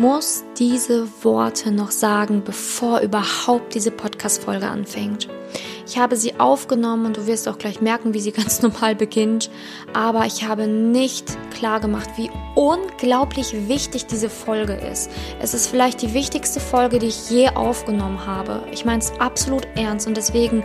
muss diese Worte noch sagen, bevor überhaupt diese Podcast-Folge anfängt. Ich habe sie aufgenommen und du wirst auch gleich merken, wie sie ganz normal beginnt. Aber ich habe nicht klar gemacht, wie unglaublich wichtig diese Folge ist. Es ist vielleicht die wichtigste Folge, die ich je aufgenommen habe. Ich meine es absolut ernst und deswegen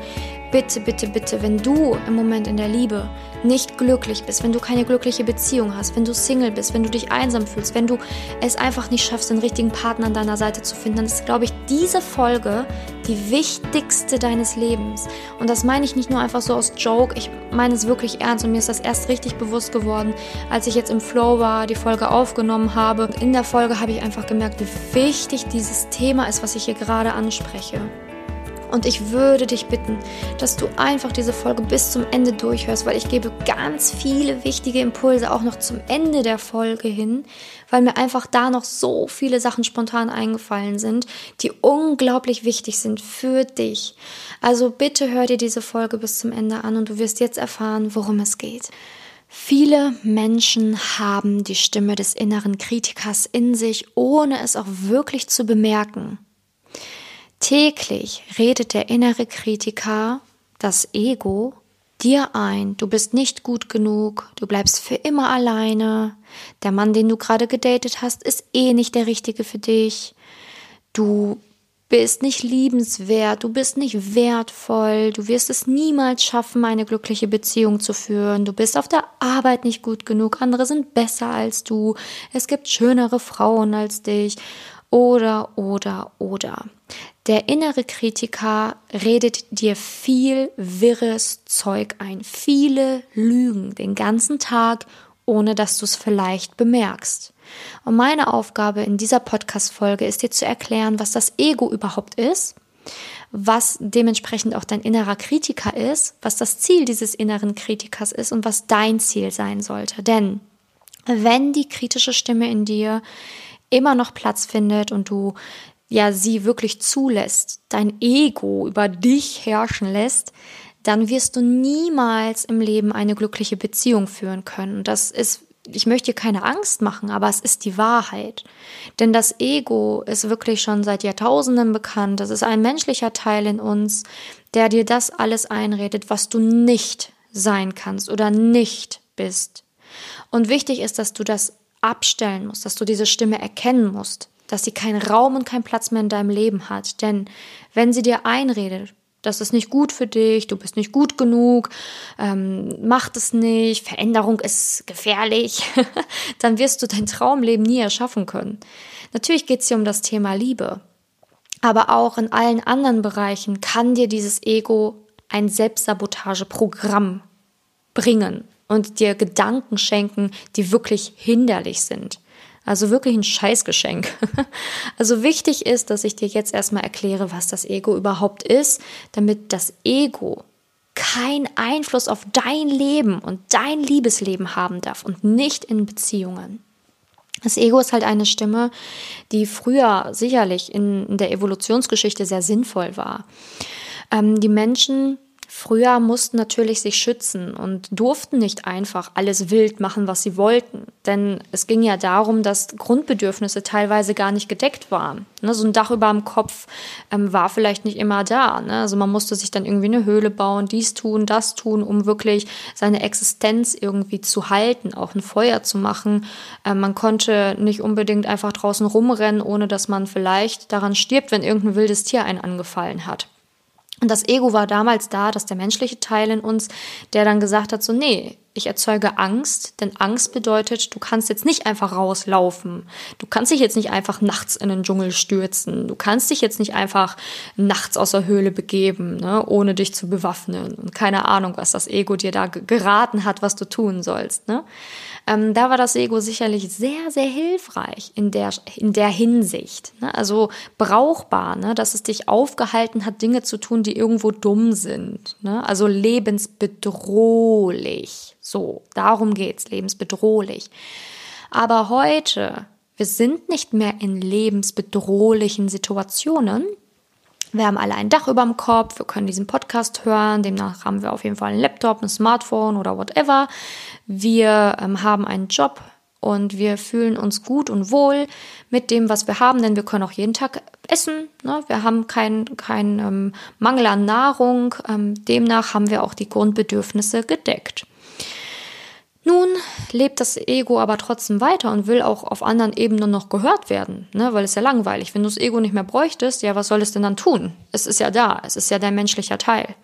bitte, bitte, bitte, wenn du im Moment in der Liebe nicht glücklich bist, wenn du keine glückliche Beziehung hast, wenn du Single bist, wenn du dich einsam fühlst, wenn du es einfach nicht schaffst, den richtigen Partner an deiner Seite zu finden, dann ist, glaube ich, diese Folge die wichtigste deines Lebens. Und das meine ich nicht nur einfach so aus Joke, ich meine es wirklich ernst und mir ist das erst richtig bewusst geworden, als ich jetzt im Flow war, die Folge aufgenommen habe. In der Folge habe ich einfach gemerkt, wie wichtig dieses Thema ist, was ich hier gerade anspreche. Und ich würde dich bitten, dass du einfach diese Folge bis zum Ende durchhörst, weil ich gebe ganz viele wichtige Impulse auch noch zum Ende der Folge hin, weil mir einfach da noch so viele Sachen spontan eingefallen sind, die unglaublich wichtig sind für dich. Also bitte hör dir diese Folge bis zum Ende an und du wirst jetzt erfahren, worum es geht. Viele Menschen haben die Stimme des inneren Kritikers in sich, ohne es auch wirklich zu bemerken. Täglich redet der innere Kritiker, das Ego, dir ein, du bist nicht gut genug, du bleibst für immer alleine, der Mann, den du gerade gedatet hast, ist eh nicht der richtige für dich, du bist nicht liebenswert, du bist nicht wertvoll, du wirst es niemals schaffen, eine glückliche Beziehung zu führen, du bist auf der Arbeit nicht gut genug, andere sind besser als du, es gibt schönere Frauen als dich oder, oder, oder. Der innere Kritiker redet dir viel wirres Zeug ein, viele Lügen den ganzen Tag, ohne dass du es vielleicht bemerkst. Und meine Aufgabe in dieser Podcast-Folge ist dir zu erklären, was das Ego überhaupt ist, was dementsprechend auch dein innerer Kritiker ist, was das Ziel dieses inneren Kritikers ist und was dein Ziel sein sollte. Denn wenn die kritische Stimme in dir immer noch Platz findet und du ja sie wirklich zulässt, dein Ego über dich herrschen lässt, dann wirst du niemals im Leben eine glückliche Beziehung führen können. Und das ist, ich möchte dir keine Angst machen, aber es ist die Wahrheit. Denn das Ego ist wirklich schon seit Jahrtausenden bekannt. Das ist ein menschlicher Teil in uns, der dir das alles einredet, was du nicht sein kannst oder nicht bist. Und wichtig ist, dass du das abstellen musst, dass du diese Stimme erkennen musst dass sie keinen Raum und keinen Platz mehr in deinem Leben hat. Denn wenn sie dir einredet, das ist nicht gut für dich, du bist nicht gut genug, ähm, mach das nicht, Veränderung ist gefährlich, dann wirst du dein Traumleben nie erschaffen können. Natürlich geht es hier um das Thema Liebe, aber auch in allen anderen Bereichen kann dir dieses Ego ein Selbstsabotageprogramm bringen und dir Gedanken schenken, die wirklich hinderlich sind. Also wirklich ein Scheißgeschenk. Also wichtig ist, dass ich dir jetzt erstmal erkläre, was das Ego überhaupt ist, damit das Ego keinen Einfluss auf dein Leben und dein Liebesleben haben darf und nicht in Beziehungen. Das Ego ist halt eine Stimme, die früher sicherlich in, der Evolutionsgeschichte sehr sinnvoll war. Ähm, die Menschen Früher mussten natürlich sich schützen und durften nicht einfach alles wild machen, was sie wollten. Denn es ging ja darum, dass Grundbedürfnisse teilweise gar nicht gedeckt waren. Ne, so ein Dach über dem Kopf ähm, war vielleicht nicht immer da. Ne? Also man musste sich dann irgendwie eine Höhle bauen, dies tun, das tun, um wirklich seine Existenz irgendwie zu halten, auch ein Feuer zu machen. Ähm, man konnte nicht unbedingt einfach draußen rumrennen, ohne dass man vielleicht daran stirbt, wenn irgendein wildes Tier einen angefallen hat. Und das Ego war damals da, dass der menschliche Teil in uns, der dann gesagt hat, so, nee, ich erzeuge Angst, denn Angst bedeutet, du kannst jetzt nicht einfach rauslaufen. Du kannst dich jetzt nicht einfach nachts in den Dschungel stürzen. Du kannst dich jetzt nicht einfach nachts aus der Höhle begeben, ne, ohne dich zu bewaffnen. Und keine Ahnung, was das Ego dir da geraten hat, was du tun sollst. Ne? Ähm, da war das Ego sicherlich sehr, sehr hilfreich in der, in der Hinsicht. Ne? Also brauchbar, ne? dass es dich aufgehalten hat, Dinge zu tun, die irgendwo dumm sind. Ne? Also lebensbedrohlich. So, darum geht's, lebensbedrohlich. Aber heute, wir sind nicht mehr in lebensbedrohlichen Situationen, wir haben alle ein Dach über dem Kopf, wir können diesen Podcast hören, demnach haben wir auf jeden Fall einen Laptop, ein Smartphone oder whatever. Wir ähm, haben einen Job und wir fühlen uns gut und wohl mit dem, was wir haben, denn wir können auch jeden Tag essen. Ne? Wir haben keinen kein, ähm, Mangel an Nahrung. Ähm, demnach haben wir auch die Grundbedürfnisse gedeckt. Nun lebt das Ego aber trotzdem weiter und will auch auf anderen Ebenen noch gehört werden, ne? weil es ja langweilig. Wenn du das Ego nicht mehr bräuchtest, ja, was soll es denn dann tun? Es ist ja da, es ist ja dein menschlicher Teil.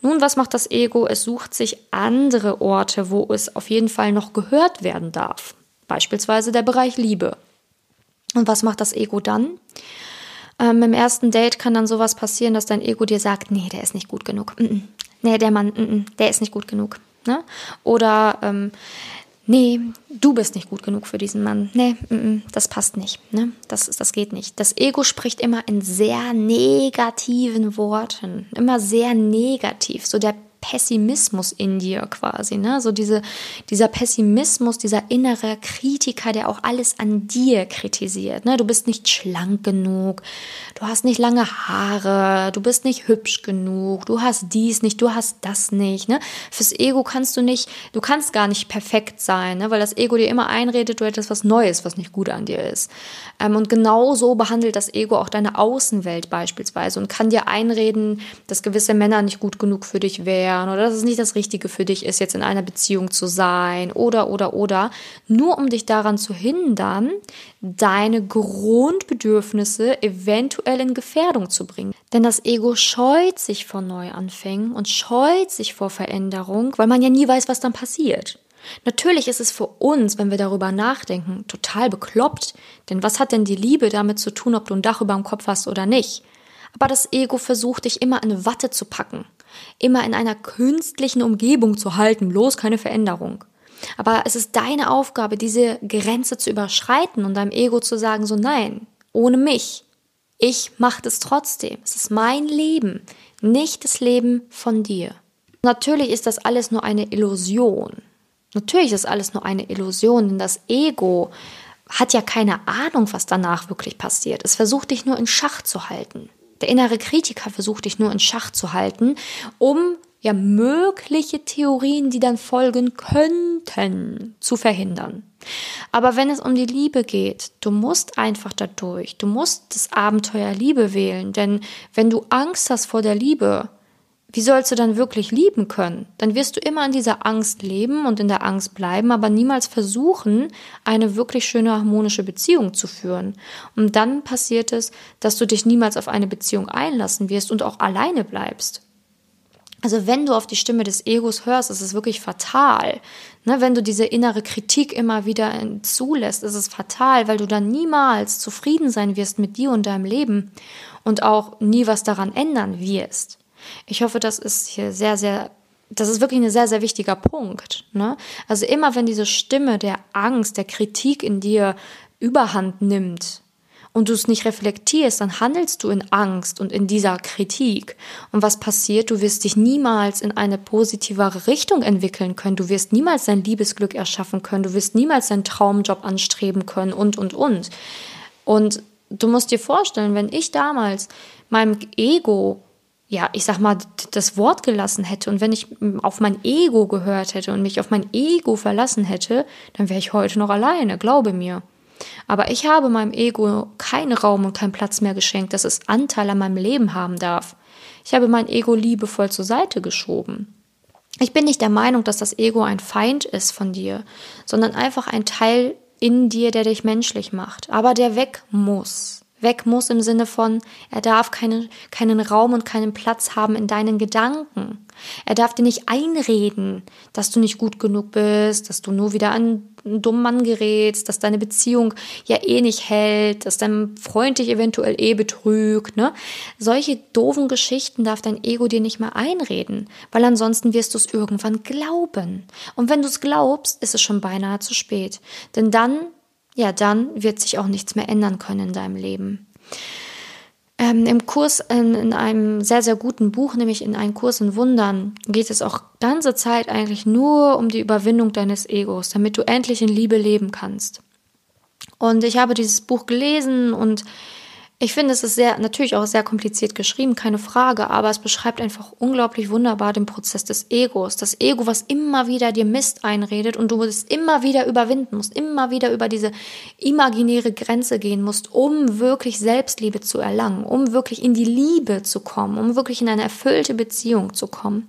Nun, was macht das Ego? Es sucht sich andere Orte, wo es auf jeden Fall noch gehört werden darf. Beispielsweise der Bereich Liebe. Und was macht das Ego dann? Ähm, Im ersten Date kann dann sowas passieren, dass dein Ego dir sagt, nee, der ist nicht gut genug. Nee, der Mann, der ist nicht gut genug. Ne? Oder ähm, nee, du bist nicht gut genug für diesen Mann. Nee, mm, mm, das passt nicht. Ne? Das, das geht nicht. Das Ego spricht immer in sehr negativen Worten, immer sehr negativ. So der Pessimismus in dir quasi, ne? So diese, dieser Pessimismus, dieser innere Kritiker, der auch alles an dir kritisiert, ne? Du bist nicht schlank genug, du hast nicht lange Haare, du bist nicht hübsch genug, du hast dies nicht, du hast das nicht, ne? Fürs Ego kannst du nicht, du kannst gar nicht perfekt sein, ne? Weil das Ego dir immer einredet, du hättest was Neues, was nicht gut an dir ist. Ähm, und genau so behandelt das Ego auch deine Außenwelt beispielsweise und kann dir einreden, dass gewisse Männer nicht gut genug für dich wären kennenlernen oder dass es nicht das Richtige für dich ist, jetzt in einer Beziehung zu sein oder, oder, oder, nur um dich daran zu hindern, deine Grundbedürfnisse eventuell in Gefährdung zu bringen. Denn das Ego scheut sich vor Neuanfängen und scheut sich vor Veränderung, weil man ja nie weiß, was dann passiert. Natürlich ist es für uns, wenn wir darüber nachdenken, total bekloppt, denn was hat denn die Liebe damit zu tun, ob du ein Dach über dem Kopf hast oder nicht? Aber das Ego versucht dich immer in Watte zu packen immer in einer künstlichen Umgebung zu halten, bloß keine Veränderung. Aber es ist deine Aufgabe, diese Grenze zu überschreiten und deinem Ego zu sagen, so nein, ohne mich. Ich mache das trotzdem. Es ist mein Leben, nicht das Leben von dir. Natürlich ist das alles nur eine Illusion. Natürlich ist alles nur eine Illusion, denn das Ego hat ja keine Ahnung, was danach wirklich passiert. Es versucht dich nur in Schach zu halten. Der innere Kritiker versucht dich nur in Schach zu halten, um ja mögliche Theorien, die dann folgen könnten, zu verhindern. Aber wenn es um die Liebe geht, du musst einfach dadurch, du musst das Abenteuer Liebe wählen, denn wenn du Angst hast vor der Liebe, wie sollst du dann wirklich lieben können? Dann wirst du immer in dieser Angst leben und in der Angst bleiben, aber niemals versuchen, eine wirklich schöne harmonische Beziehung zu führen. Und dann passiert es, dass du dich niemals auf eine Beziehung einlassen wirst und auch alleine bleibst. Also wenn du auf die Stimme des Egos hörst, ist es wirklich fatal. Ne, wenn du diese innere Kritik immer wieder zulässt, ist es fatal, weil du dann niemals zufrieden sein wirst mit dir und deinem Leben und auch nie was daran ändern wirst. Ich hoffe, das ist hier sehr, sehr, das ist wirklich ein sehr, sehr wichtiger Punkt. Ne? Also immer wenn diese Stimme der Angst, der Kritik in dir überhand nimmt, und du es nicht reflektierst, dann handelst du in Angst und in dieser Kritik. Und was passiert? Du wirst dich niemals in eine positivere Richtung entwickeln können. Du wirst niemals dein Liebesglück erschaffen können. Du wirst niemals deinen Traumjob anstreben können und, und, und. Und du musst dir vorstellen, wenn ich damals meinem Ego ja, ich sag mal, das Wort gelassen hätte und wenn ich auf mein Ego gehört hätte und mich auf mein Ego verlassen hätte, dann wäre ich heute noch alleine, glaube mir. Aber ich habe meinem Ego keinen Raum und keinen Platz mehr geschenkt, dass es Anteil an meinem Leben haben darf. Ich habe mein Ego liebevoll zur Seite geschoben. Ich bin nicht der Meinung, dass das Ego ein Feind ist von dir, sondern einfach ein Teil in dir, der dich menschlich macht, aber der weg muss. Weg muss im Sinne von, er darf keine, keinen Raum und keinen Platz haben in deinen Gedanken. Er darf dir nicht einreden, dass du nicht gut genug bist, dass du nur wieder an einen dummen Mann gerätst, dass deine Beziehung ja eh nicht hält, dass dein Freund dich eventuell eh betrügt, ne? Solche doofen Geschichten darf dein Ego dir nicht mehr einreden, weil ansonsten wirst du es irgendwann glauben. Und wenn du es glaubst, ist es schon beinahe zu spät. Denn dann ja, dann wird sich auch nichts mehr ändern können in deinem Leben. Ähm, Im Kurs, in, in, einem sehr, sehr guten Buch, nämlich in einem Kurs in Wundern, geht es auch ganze Zeit eigentlich nur um die Überwindung deines Egos, damit du endlich in Liebe leben kannst. Und ich habe dieses Buch gelesen und Ich finde, es ist sehr, natürlich auch sehr kompliziert geschrieben, keine Frage, aber es beschreibt einfach unglaublich wunderbar den Prozess des Egos. Das Ego, was immer wieder dir Mist einredet und du es immer wieder überwinden musst, immer wieder über diese imaginäre Grenze gehen musst, um wirklich Selbstliebe zu erlangen, um wirklich in die Liebe zu kommen, um wirklich in eine erfüllte Beziehung zu kommen.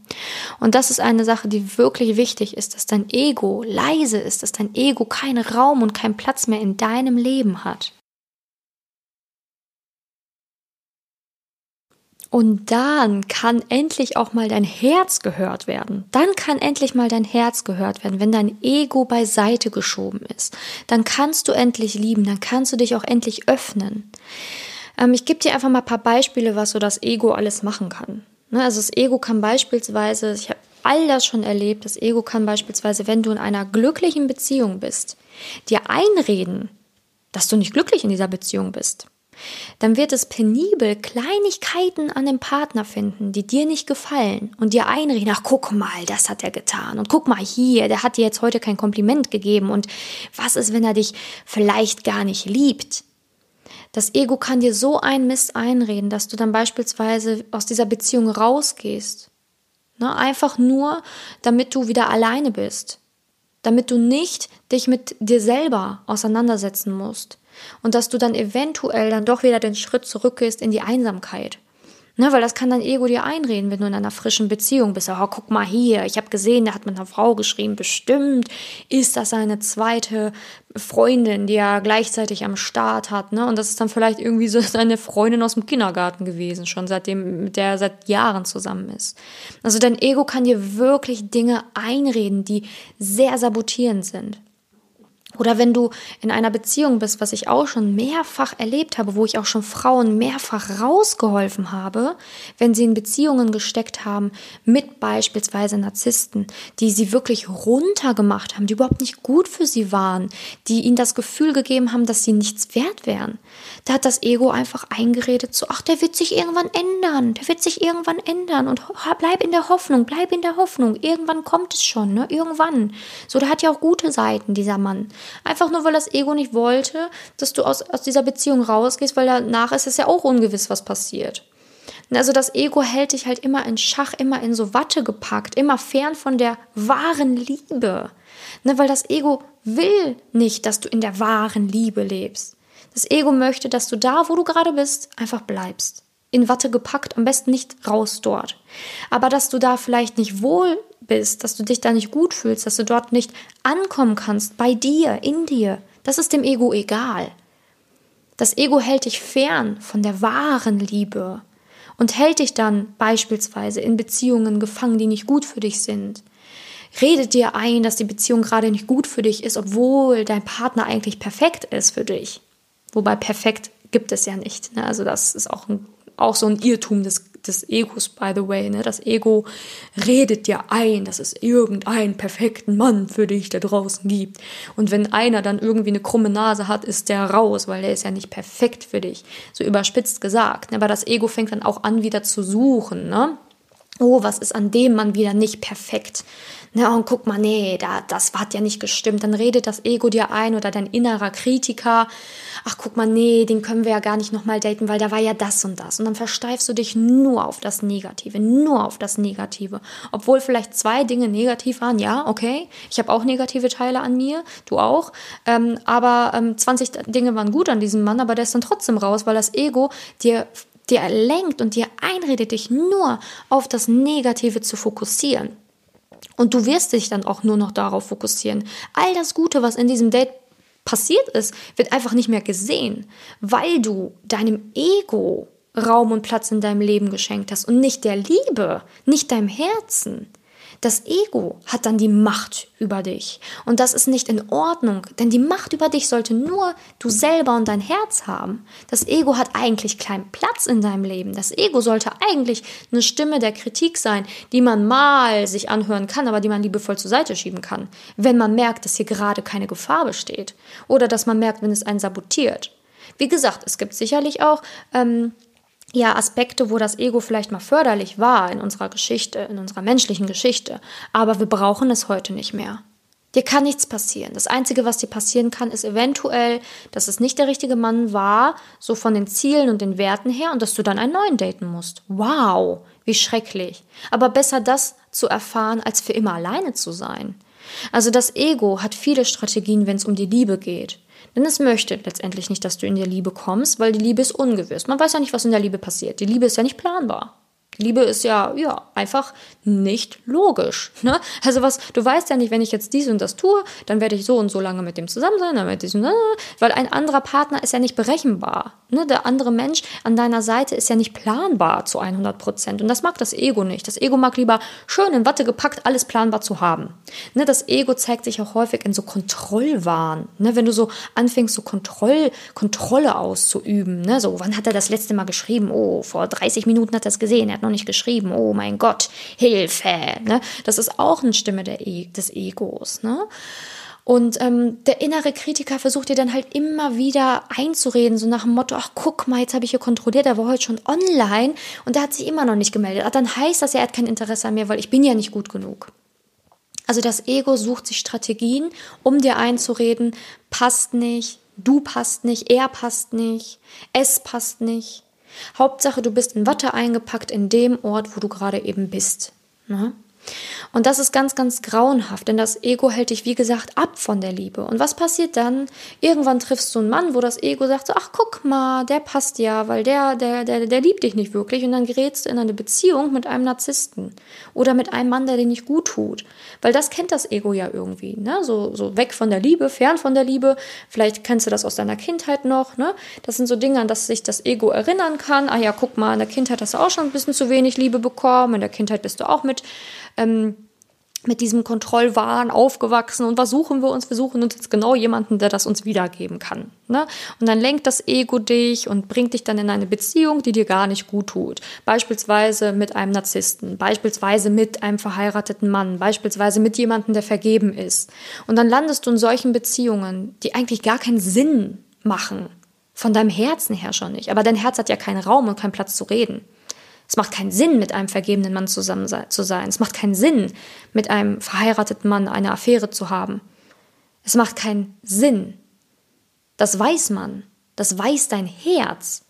Und das ist eine Sache, die wirklich wichtig ist, dass dein Ego leise ist, dass dein Ego keinen Raum und keinen Platz mehr in deinem Leben hat. Und dann kann endlich auch mal dein Herz gehört werden. Dann kann endlich mal dein Herz gehört werden, wenn dein Ego beiseite geschoben ist. Dann kannst du endlich lieben, dann kannst du dich auch endlich öffnen. Ähm, ich gebe dir einfach mal ein paar Beispiele, was so das Ego alles machen kann. Ne, also das Ego kann beispielsweise, ich habe all das schon erlebt, das Ego kann beispielsweise, wenn du in einer glücklichen Beziehung bist, dir einreden, dass du nicht glücklich in dieser Beziehung bist dann wird es penibel Kleinigkeiten an dem Partner finden, die dir nicht gefallen und dir einreden, ach guck mal, das hat er getan und guck mal hier, der hat dir jetzt heute kein Kompliment gegeben und was ist, wenn er dich vielleicht gar nicht liebt? Das Ego kann dir so ein Mist einreden, dass du dann beispielsweise aus dieser Beziehung rausgehst. Ne? Einfach nur, damit du wieder alleine bist. Damit du nicht dich mit dir selber auseinandersetzen musst und dass du dann eventuell dann doch wieder den Schritt zurückgehst in die Einsamkeit. Ne, weil das kann dein Ego dir einreden, wenn du in einer frischen Beziehung bist. Oh, guck mal hier, ich habe gesehen, der hat mit einer Frau geschrieben. Bestimmt ist das seine zweite Freundin, die er gleichzeitig am Start hat. Ne? Und das ist dann vielleicht irgendwie so seine Freundin aus dem Kindergarten gewesen, schon seitdem, mit der er seit Jahren zusammen ist. Also dein Ego kann dir wirklich Dinge einreden, die sehr sabotierend sind. Oder wenn du in einer Beziehung bist, was ich auch schon mehrfach erlebt habe, wo ich auch schon Frauen mehrfach rausgeholfen habe, wenn sie in Beziehungen gesteckt haben mit beispielsweise Narzissten, die sie wirklich runtergemacht haben, die überhaupt nicht gut für sie waren, die ihnen das Gefühl gegeben haben, dass sie nichts wert wären. Da hat das Ego einfach eingeredet, so, ach, der wird sich irgendwann ändern, der wird sich irgendwann ändern und bleib in der Hoffnung, bleib in der Hoffnung, irgendwann kommt es schon, ne, irgendwann. So, der hat ja auch gute Seiten, dieser Mann. Einfach nur, weil das Ego nicht wollte, dass du aus, aus dieser Beziehung rausgehst, weil danach ist es ja auch ungewiss, was passiert. Also das Ego hält dich halt immer in Schach, immer in so Watte gepackt, immer fern von der wahren Liebe. Ne, weil das Ego will nicht, dass du in der wahren Liebe lebst. Das Ego möchte, dass du da, wo du gerade bist, einfach bleibst. In Watte gepackt, am besten nicht raus dort. Aber dass du da vielleicht nicht wohl bist, dass du dich da nicht gut fühlst, dass du dort nicht ankommen kannst, bei dir, in dir, das ist dem Ego egal. Das Ego hält dich fern von der wahren Liebe und hält dich dann beispielsweise in Beziehungen gefangen, die nicht gut für dich sind. Redet dir ein, dass die Beziehung gerade nicht gut für dich ist, obwohl dein Partner eigentlich perfekt ist für dich. Wobei perfekt gibt es ja nicht. Ne? Also das ist auch, ein, auch so ein Irrtum des des Egos, by the way. Ne? Das Ego redet dir ein, dass es irgendeinen perfekten Mann für dich da draußen gibt. Und wenn einer dann irgendwie eine krumme Nase hat, ist der raus, weil der ist ja nicht perfekt für dich. So überspitzt gesagt. Ne? Aber das Ego fängt dann auch an, wieder zu suchen. Ne? Oh, was ist an dem Mann wieder nicht perfekt? Na, und guck mal, nee, da, das hat ja nicht gestimmt. Dann redet das Ego dir ein oder dein innerer Kritiker. Ach, guck mal, nee, den können wir ja gar nicht nochmal daten, weil da war ja das und das. Und dann versteifst du dich nur auf das Negative, nur auf das Negative. Obwohl vielleicht zwei Dinge negativ waren, ja, okay. Ich habe auch negative Teile an mir, du auch. Ähm, aber ähm, 20 Dinge waren gut an diesem Mann, aber der ist dann trotzdem raus, weil das Ego dir dir lenkt und dir einredet, dich nur auf das Negative zu fokussieren. Und du wirst dich dann auch nur noch darauf fokussieren. All das Gute, was in diesem Date passiert ist, wird einfach nicht mehr gesehen, weil du deinem Ego Raum und Platz in deinem Leben geschenkt hast und nicht der Liebe, nicht deinem Herzen. Das Ego hat dann die Macht über dich. Und das ist nicht in Ordnung, denn die Macht über dich sollte nur du selber und dein Herz haben. Das Ego hat eigentlich keinen Platz in deinem Leben. Das Ego sollte eigentlich eine Stimme der Kritik sein, die man mal sich anhören kann, aber die man liebevoll zur Seite schieben kann, wenn man merkt, dass hier gerade keine Gefahr besteht. Oder dass man merkt, wenn es einen sabotiert. Wie gesagt, es gibt sicherlich auch ähm, ja, Aspekte, wo das Ego vielleicht mal förderlich war in unserer Geschichte, in unserer menschlichen Geschichte. Aber wir brauchen es heute nicht mehr. Dir kann nichts passieren. Das Einzige, was dir passieren kann, ist eventuell, dass es nicht der richtige Mann war, so von den Zielen und den Werten her, und dass du dann einen neuen daten musst. Wow, wie schrecklich. Aber besser das zu erfahren, als für immer alleine zu sein. Also das Ego hat viele Strategien, wenn es um die Liebe geht. Denn es möchte letztendlich nicht, dass du in die Liebe kommst, weil die Liebe ist ungewiss. Man weiß ja nicht, was in der Liebe passiert. Die Liebe ist ja nicht planbar. Liebe ist ja, ja, einfach nicht logisch. Ne? Also was, du weißt ja nicht, wenn ich jetzt dies und das tue, dann werde ich so und so lange mit dem zusammen sein, dann werde ich, ne? weil ein anderer Partner ist ja nicht berechenbar. Ne? Der andere Mensch an deiner Seite ist ja nicht planbar zu 100 Prozent. Und das mag das Ego nicht. Das Ego mag lieber schön in Watte gepackt, alles planbar zu haben. Ne? Das Ego zeigt sich auch häufig in so Kontrollwahn. Ne? Wenn du so anfängst, so Kontroll, Kontrolle auszuüben. Ne? So, wann hat er das letzte Mal geschrieben? Oh, vor 30 Minuten hat er es gesehen. Er hat noch nicht geschrieben, oh mein Gott, Hilfe. Ne? Das ist auch eine Stimme e des Egos. Ne? Und ähm, der innere Kritiker versucht dir dann halt immer wieder einzureden, so nach dem Motto, ach guck mal, jetzt habe ich hier kontrolliert, er war heute schon online und der hat sich immer noch nicht gemeldet. Ach, dann heißt das, er hat kein Interesse an mir, weil ich bin ja nicht gut genug. Also das Ego sucht sich Strategien, um dir einzureden, passt nicht, du passt nicht, er passt nicht, es passt nicht. Hauptsache, du bist in Watte eingepackt in dem Ort, wo du gerade eben bist. Ne? Und das ist ganz, ganz grauenhaft, denn das Ego hält dich, wie gesagt, ab von der Liebe. Und was passiert dann? Irgendwann triffst du einen Mann, wo das Ego sagt so, ach guck mal, der passt ja, weil der, der, der, der liebt dich nicht wirklich. Und dann gerätst du in eine Beziehung mit einem Narzissten oder mit einem Mann, der dir nicht gut tut. Weil das kennt das Ego ja irgendwie, ne? So, so weg von der Liebe, fern von der Liebe. Vielleicht kennst du das aus deiner Kindheit noch, ne? Das sind so Dinge, an das sich das Ego erinnern kann. Ah ja, guck mal, in der Kindheit hast du auch schon ein bisschen zu wenig Liebe bekommen. In der Kindheit bist du auch mit ähm, mit diesem Kontrollwahn aufgewachsen und was suchen wir uns? Wir suchen uns jetzt genau jemanden, der das uns wiedergeben kann. Ne? Und dann lenkt das Ego dich und bringt dich dann in eine Beziehung, die dir gar nicht gut tut. Beispielsweise mit einem Narzissten, beispielsweise mit einem verheirateten Mann, beispielsweise mit jemandem, der vergeben ist. Und dann landest du in solchen Beziehungen, die eigentlich gar keinen Sinn machen. Von deinem Herzen her schon nicht. Aber dein Herz hat ja keinen Raum und keinen Platz zu reden. Es macht keinen Sinn, mit einem vergebenen Mann zusammen zu sein. Es macht keinen Sinn, mit einem verheirateten Mann eine Affäre zu haben. Es macht keinen Sinn. Das weiß man. Das weiß dein Herz.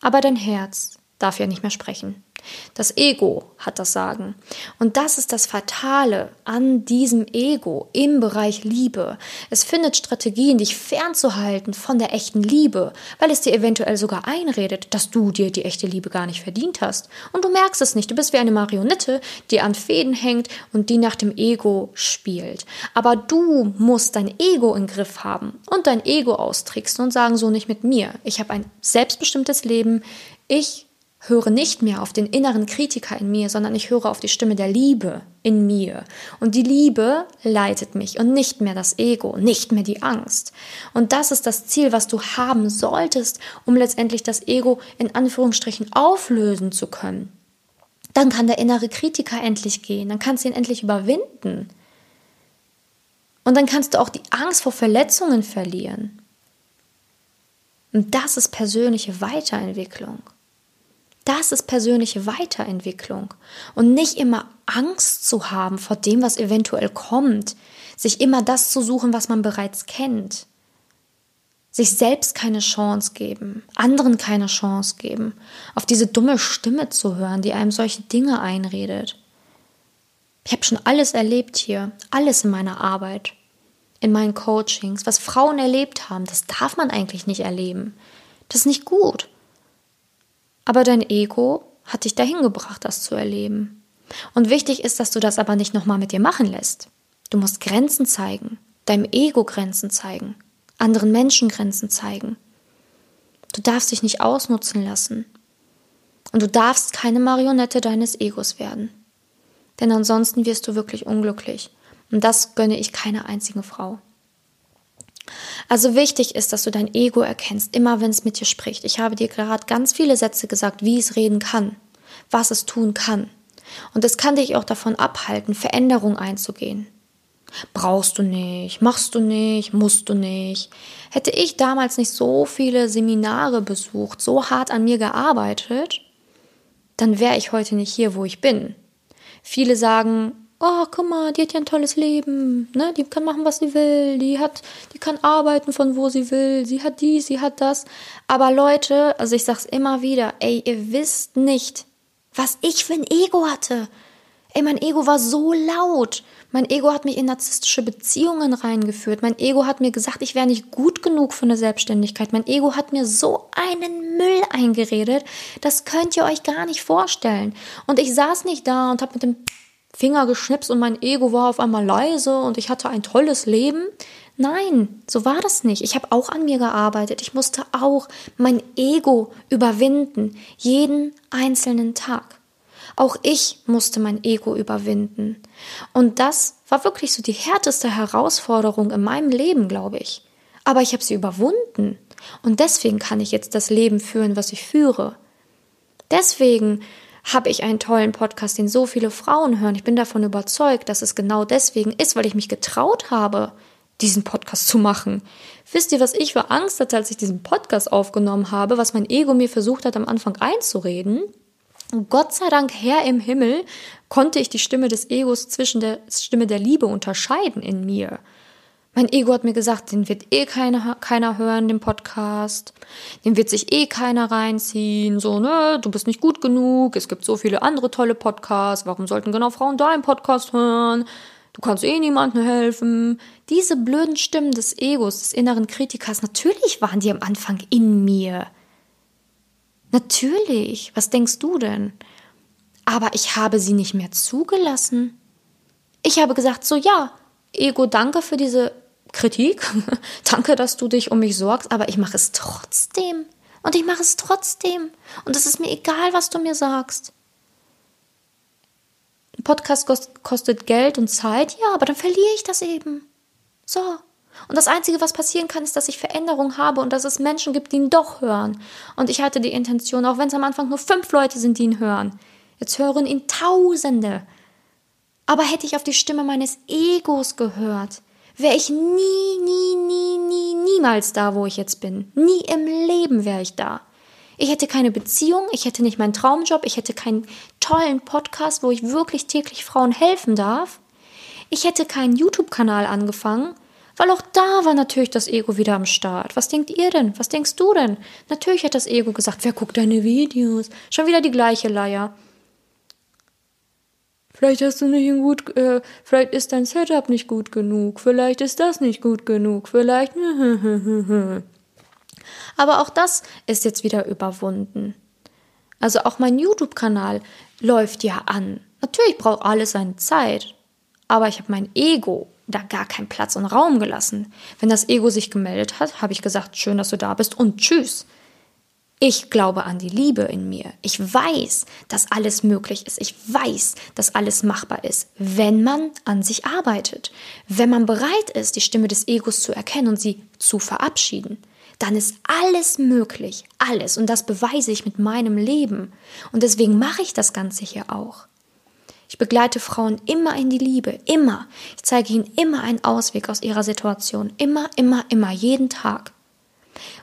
Aber dein Herz darf ja nicht mehr sprechen. Das Ego hat das Sagen. Und das ist das Fatale an diesem Ego im Bereich Liebe. Es findet Strategien, dich fernzuhalten von der echten Liebe, weil es dir eventuell sogar einredet, dass du dir die echte Liebe gar nicht verdient hast. Und du merkst es nicht. Du bist wie eine Marionette, die an Fäden hängt und die nach dem Ego spielt. Aber du musst dein Ego im Griff haben und dein Ego austricksen und sagen, so nicht mit mir. Ich habe ein selbstbestimmtes Leben. Ich höre nicht mehr auf den inneren Kritiker in mir, sondern ich höre auf die Stimme der Liebe in mir. Und die Liebe leitet mich und nicht mehr das Ego, nicht mehr die Angst. Und das ist das Ziel, was du haben solltest, um letztendlich das Ego in Anführungsstrichen auflösen zu können. Dann kann der innere Kritiker endlich gehen, dann kannst du ihn endlich überwinden. Und dann kannst du auch die Angst vor Verletzungen verlieren. Und das ist persönliche Weiterentwicklung. Das ist persönliche Weiterentwicklung. Und nicht immer Angst zu haben vor dem, was eventuell kommt. Sich immer das zu suchen, was man bereits kennt. Sich selbst keine Chance geben, anderen keine Chance geben, auf diese dumme Stimme zu hören, die einem solche Dinge einredet. Ich habe schon alles erlebt hier, alles in meiner Arbeit, in meinen Coachings, was Frauen erlebt haben, das darf man eigentlich nicht erleben. Das ist nicht gut. Aber dein Ego hat dich dahin gebracht, das zu erleben. Und wichtig ist, dass du das aber nicht nochmal mit dir machen lässt. Du musst Grenzen zeigen, deinem Ego Grenzen zeigen, anderen Menschen Grenzen zeigen. Du darfst dich nicht ausnutzen lassen. Und du darfst keine Marionette deines Egos werden. Denn ansonsten wirst du wirklich unglücklich. Und das gönne ich keiner einzigen Frau. Also wichtig ist, dass du dein Ego erkennst, immer wenn es mit dir spricht. Ich habe dir gerade ganz viele Sätze gesagt, wie es reden kann, was es tun kann. Und es kann dich auch davon abhalten, Veränderung einzugehen. Brauchst du nicht, machst du nicht, musst du nicht. Hätte ich damals nicht so viele Seminare besucht, so hart an mir gearbeitet, dann wäre ich heute nicht hier, wo ich bin. Viele sagen, oh, guck mal, die hat ja ein tolles Leben, ne? Die kann machen, was sie will, die hat, die kann arbeiten von wo sie will, sie hat dies, sie hat das. Aber Leute, also ich sag's immer wieder, ey, ihr wisst nicht, was ich für ein Ego hatte. Ey, mein Ego war so laut. Mein Ego hat mich in narzisstische Beziehungen reingeführt. Mein Ego hat mir gesagt, ich wäre nicht gut genug für eine Selbstständigkeit. Mein Ego hat mir so einen Müll eingeredet. Das könnt ihr euch gar nicht vorstellen. Und ich saß nicht da und habe mit dem Finger geschnipst und mein Ego war auf einmal leise und ich hatte ein tolles Leben. Nein, so war das nicht. Ich habe auch an mir gearbeitet. Ich musste auch mein Ego überwinden, jeden einzelnen Tag. Auch ich musste mein Ego überwinden. Und das war wirklich so die härteste Herausforderung in meinem Leben, glaube ich. Aber ich habe sie überwunden. Und deswegen kann ich jetzt das Leben führen, was ich führe. Deswegen habe ich einen tollen Podcast, den so viele Frauen hören. Ich bin davon überzeugt, dass es genau deswegen ist, weil ich mich getraut habe, diesen Podcast zu machen. Wisst ihr, was ich für Angst hatte, als ich diesen Podcast aufgenommen habe, was mein Ego mir versucht hat, am Anfang einzureden? Und Gott sei Dank, Herr im Himmel, konnte ich die Stimme des Egos zwischen der Stimme der Liebe unterscheiden in mir. Mein Ego hat mir gesagt, den wird eh keiner, keiner hören, den Podcast. Den wird sich eh keiner reinziehen. So, ne, du bist nicht gut genug. Es gibt so viele andere tolle Podcasts. Warum sollten genau Frauen deinen Podcast hören? Du kannst eh niemandem helfen. Diese blöden Stimmen des Egos, des inneren Kritikers, natürlich waren die am Anfang in mir. Natürlich. Was denkst du denn? Aber ich habe sie nicht mehr zugelassen. Ich habe gesagt, so ja, Ego, danke für diese Kritik. Danke, dass du dich um mich sorgst, aber ich mache es trotzdem. Und ich mache es trotzdem. Und es ist mir egal, was du mir sagst. Ein Podcast kostet Geld und Zeit, ja, aber dann verliere ich das eben. So. Und das Einzige, was passieren kann, ist, dass ich Veränderung habe und dass es Menschen gibt, die ihn doch hören. Und ich hatte die Intention, auch wenn es am Anfang nur fünf Leute sind, die ihn hören. Jetzt hören ihn Tausende. Aber hätte ich auf die Stimme meines Egos gehört, wäre ich nie, nie, nie, nie, niemals da, wo ich jetzt bin. Nie im Leben wäre ich da. Ich hätte keine Beziehung, ich hätte nicht meinen Traumjob, ich hätte keinen tollen Podcast, wo ich wirklich täglich Frauen helfen darf. Ich hätte keinen YouTube-Kanal angefangen, weil auch da war natürlich das Ego wieder am Start. Was denkt ihr denn? Was denkst du denn? Natürlich hat das Ego gesagt, wer guckt deine Videos? Schon wieder die gleiche Leier. Vielleicht hast du nicht gut, äh, vielleicht ist dein Setup nicht gut genug, vielleicht ist das nicht gut genug, vielleicht. Aber auch das ist jetzt wieder überwunden. Also auch mein YouTube-Kanal läuft ja an. Natürlich braucht alles seine Zeit, aber ich habe mein Ego da gar keinen Platz und Raum gelassen. Wenn das Ego sich gemeldet hat, habe ich gesagt, schön, dass du da bist und tschüss. Ich glaube an die Liebe in mir. Ich weiß, dass alles möglich ist. Ich weiß, dass alles machbar ist, wenn man an sich arbeitet. Wenn man bereit ist, die Stimme des Egos zu erkennen und sie zu verabschieden. Dann ist alles möglich. Alles. Und das beweise ich mit meinem Leben. Und deswegen mache ich das Ganze hier auch. Ich begleite Frauen immer in die Liebe. Immer. Ich zeige ihnen immer einen Ausweg aus ihrer Situation. Immer, immer, immer. Jeden Tag.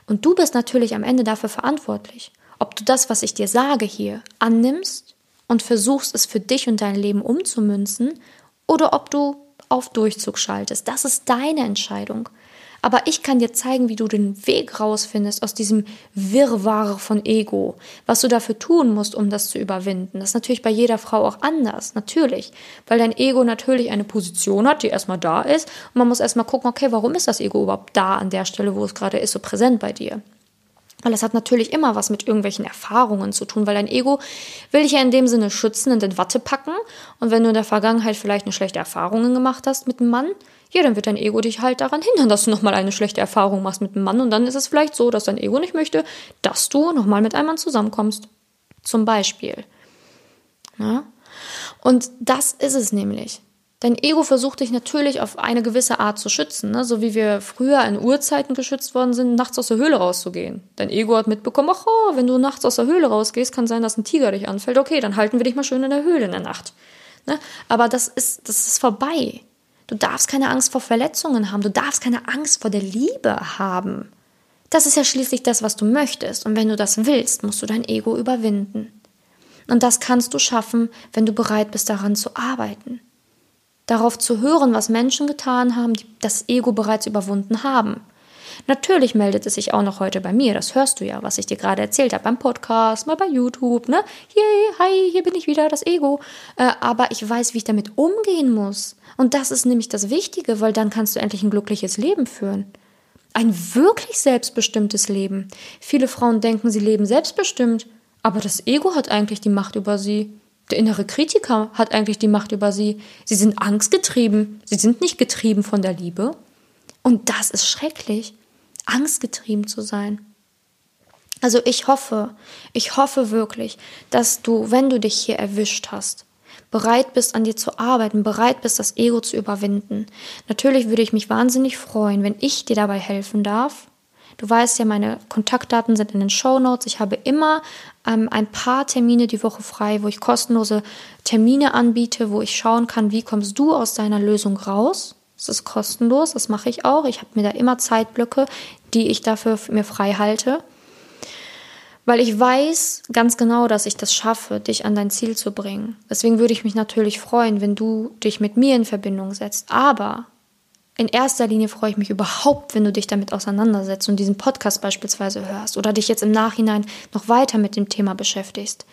Und du bist natürlich am Ende dafür verantwortlich, ob du das, was ich dir sage hier, annimmst und versuchst, es für dich und dein Leben umzumünzen, oder ob du auf Durchzug schaltest. Das ist deine Entscheidung. Aber ich kann dir zeigen, wie du den Weg rausfindest aus diesem Wirrwarr von Ego, was du dafür tun musst, um das zu überwinden. Das ist natürlich bei jeder Frau auch anders, natürlich, weil dein Ego natürlich eine Position hat, die erstmal da ist und man muss erstmal gucken, okay, warum ist das Ego überhaupt da an der Stelle, wo es gerade ist, so präsent bei dir? Weil das hat natürlich immer was mit irgendwelchen Erfahrungen zu tun, weil dein Ego will dich ja in dem Sinne schützen und in Watte packen. Und wenn du in der Vergangenheit vielleicht eine schlechte Erfahrung gemacht hast mit einem Mann, ja, dann wird dein Ego dich halt daran hindern, dass du nochmal eine schlechte Erfahrung machst mit einem Mann. Und dann ist es vielleicht so, dass dein Ego nicht möchte, dass du nochmal mit einem Mann zusammenkommst. Zum Beispiel. Ja? Und das ist es nämlich. Dein Ego versucht dich natürlich auf eine gewisse Art zu schützen, ne? so wie wir früher in Urzeiten geschützt worden sind, nachts aus der Höhle rauszugehen. Dein Ego hat mitbekommen, ach, oh, wenn du nachts aus der Höhle rausgehst, kann sein, dass ein Tiger dich anfällt. Okay, dann halten wir dich mal schön in der Höhle in der Nacht. Ne? Aber das ist, das ist vorbei. Du darfst keine Angst vor Verletzungen haben. Du darfst keine Angst vor der Liebe haben. Das ist ja schließlich das, was du möchtest. Und wenn du das willst, musst du dein Ego überwinden. Und das kannst du schaffen, wenn du bereit bist, daran zu arbeiten. darauf zu hören, was Menschen getan haben, die das Ego bereits überwunden haben. Natürlich meldet es sich auch noch heute bei mir, das hörst du ja, was ich dir gerade erzählt habe beim Podcast, mal bei YouTube, ne? Yay, hi, hier bin ich wieder, das Ego. Äh, aber ich weiß, wie ich damit umgehen muss. Und das ist nämlich das Wichtige, weil dann kannst du endlich ein glückliches Leben führen. Ein wirklich selbstbestimmtes Leben. Viele Frauen denken, sie leben selbstbestimmt, aber das Ego hat eigentlich die Macht über sie. Der innere Kritiker hat eigentlich die Macht über sie. Sie sind angstgetrieben. Sie sind nicht getrieben von der Liebe. Und das ist schrecklich, angstgetrieben zu sein. Also ich hoffe, ich hoffe wirklich, dass du, wenn du dich hier erwischt hast, bereit bist, an dir zu arbeiten, bereit bist, das Ego zu überwinden. Natürlich würde ich mich wahnsinnig freuen, wenn ich dir dabei helfen darf. Du weißt ja, meine Kontaktdaten sind in den Show Notes. Ich habe immer ähm, ein paar Termine die Woche frei, wo ich kostenlose Termine anbiete, wo ich schauen kann, wie kommst du aus deiner Lösung raus. Das ist kostenlos, das mache ich auch. Ich habe mir da immer Zeitblöcke, die ich dafür mir frei halte weil ich weiß ganz genau, dass ich das schaffe, dich an dein Ziel zu bringen. Deswegen würde ich mich natürlich freuen, wenn du dich mit mir in Verbindung setzt. Aber in erster Linie freue ich mich überhaupt, wenn du dich damit auseinandersetzt und diesen Podcast beispielsweise hörst oder dich jetzt im Nachhinein noch weiter mit dem Thema beschäftigst.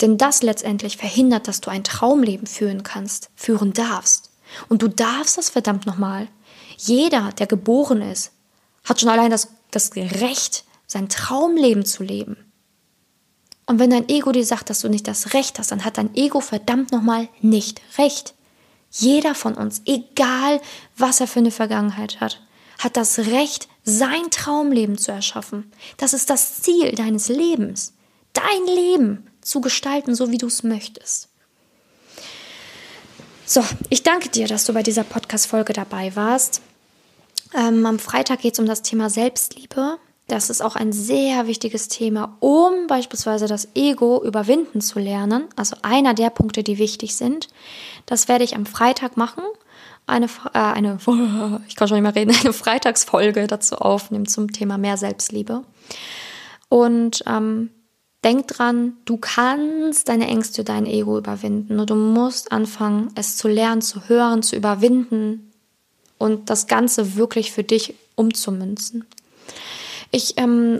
Denn das letztendlich verhindert, dass du ein Traumleben führen kannst, führen darfst. Und du darfst das verdammt nochmal. Jeder, der geboren ist, hat schon allein das, das Recht, sein Traumleben zu leben. Und wenn dein Ego dir sagt, dass du nicht das Recht hast, dann hat dein Ego verdammt nochmal nicht recht. Jeder von uns, egal was er für eine Vergangenheit hat, hat das Recht, sein Traumleben zu erschaffen. Das ist das Ziel deines Lebens. Dein Leben zu gestalten, so wie du es möchtest. So, ich danke dir, dass du bei dieser Podcast-Folge dabei warst. Ähm, am Freitag geht es um das Thema Selbstliebe. Das ist auch ein sehr wichtiges Thema, um beispielsweise das Ego überwinden zu lernen. Also einer der Punkte, die wichtig sind. Das werde ich am Freitag machen. Eine, äh, eine ich kann schon nicht mehr reden, eine Freitagsfolge dazu aufnehmen zum Thema mehr Selbstliebe. Und ähm, denk dran, du kannst deine Ängste, dein Ego überwinden. Und du musst anfangen, es zu lernen, zu hören, zu überwinden und das Ganze wirklich für dich umzumünzen. Ich ähm,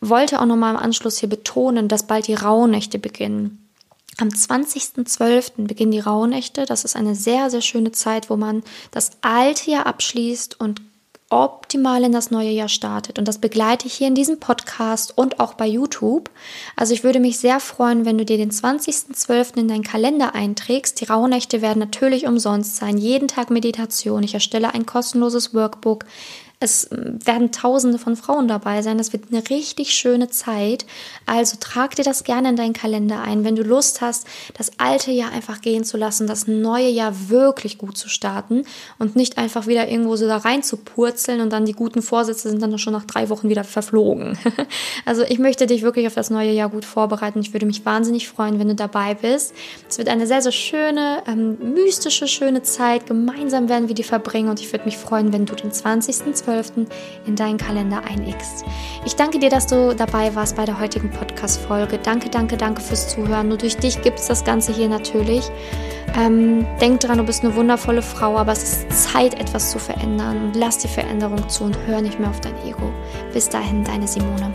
wollte auch nochmal im Anschluss hier betonen, dass bald die Rauhnächte beginnen. Am 20.12. beginnen die Rauhnächte. Das ist eine sehr, sehr schöne Zeit, wo man das alte Jahr abschließt und optimal in das neue Jahr startet. Und das begleite ich hier in diesem Podcast und auch bei YouTube. Also ich würde mich sehr freuen, wenn du dir den 20.12. in deinen Kalender einträgst. Die Rauhnächte werden natürlich umsonst sein. Jeden Tag Meditation. Ich erstelle ein kostenloses Workbook es werden tausende von Frauen dabei sein. Das wird eine richtig schöne Zeit. Also trag dir das gerne in deinen Kalender ein, wenn du Lust hast, das alte Jahr einfach gehen zu lassen, das neue Jahr wirklich gut zu starten und nicht einfach wieder irgendwo so da rein zu purzeln und dann die guten Vorsätze sind dann schon nach drei Wochen wieder verflogen. also ich möchte dich wirklich auf das neue Jahr gut vorbereiten. Ich würde mich wahnsinnig freuen, wenn du dabei bist. Es wird eine sehr, sehr schöne, ähm, mystische, schöne Zeit. Gemeinsam werden wir die verbringen und ich würde mich freuen, wenn du den 20.12 12. in deinen Kalender einigst. Ich danke dir, dass du dabei warst bei der heutigen Podcast-Folge. Danke, danke, danke fürs Zuhören. Nur durch dich gibt es das Ganze hier natürlich. Ähm, denk dran, du bist eine wundervolle Frau, aber es ist Zeit, etwas zu verändern. Und lass die Veränderung zu und hör nicht mehr auf dein Ego. Bis dahin, deine Simone.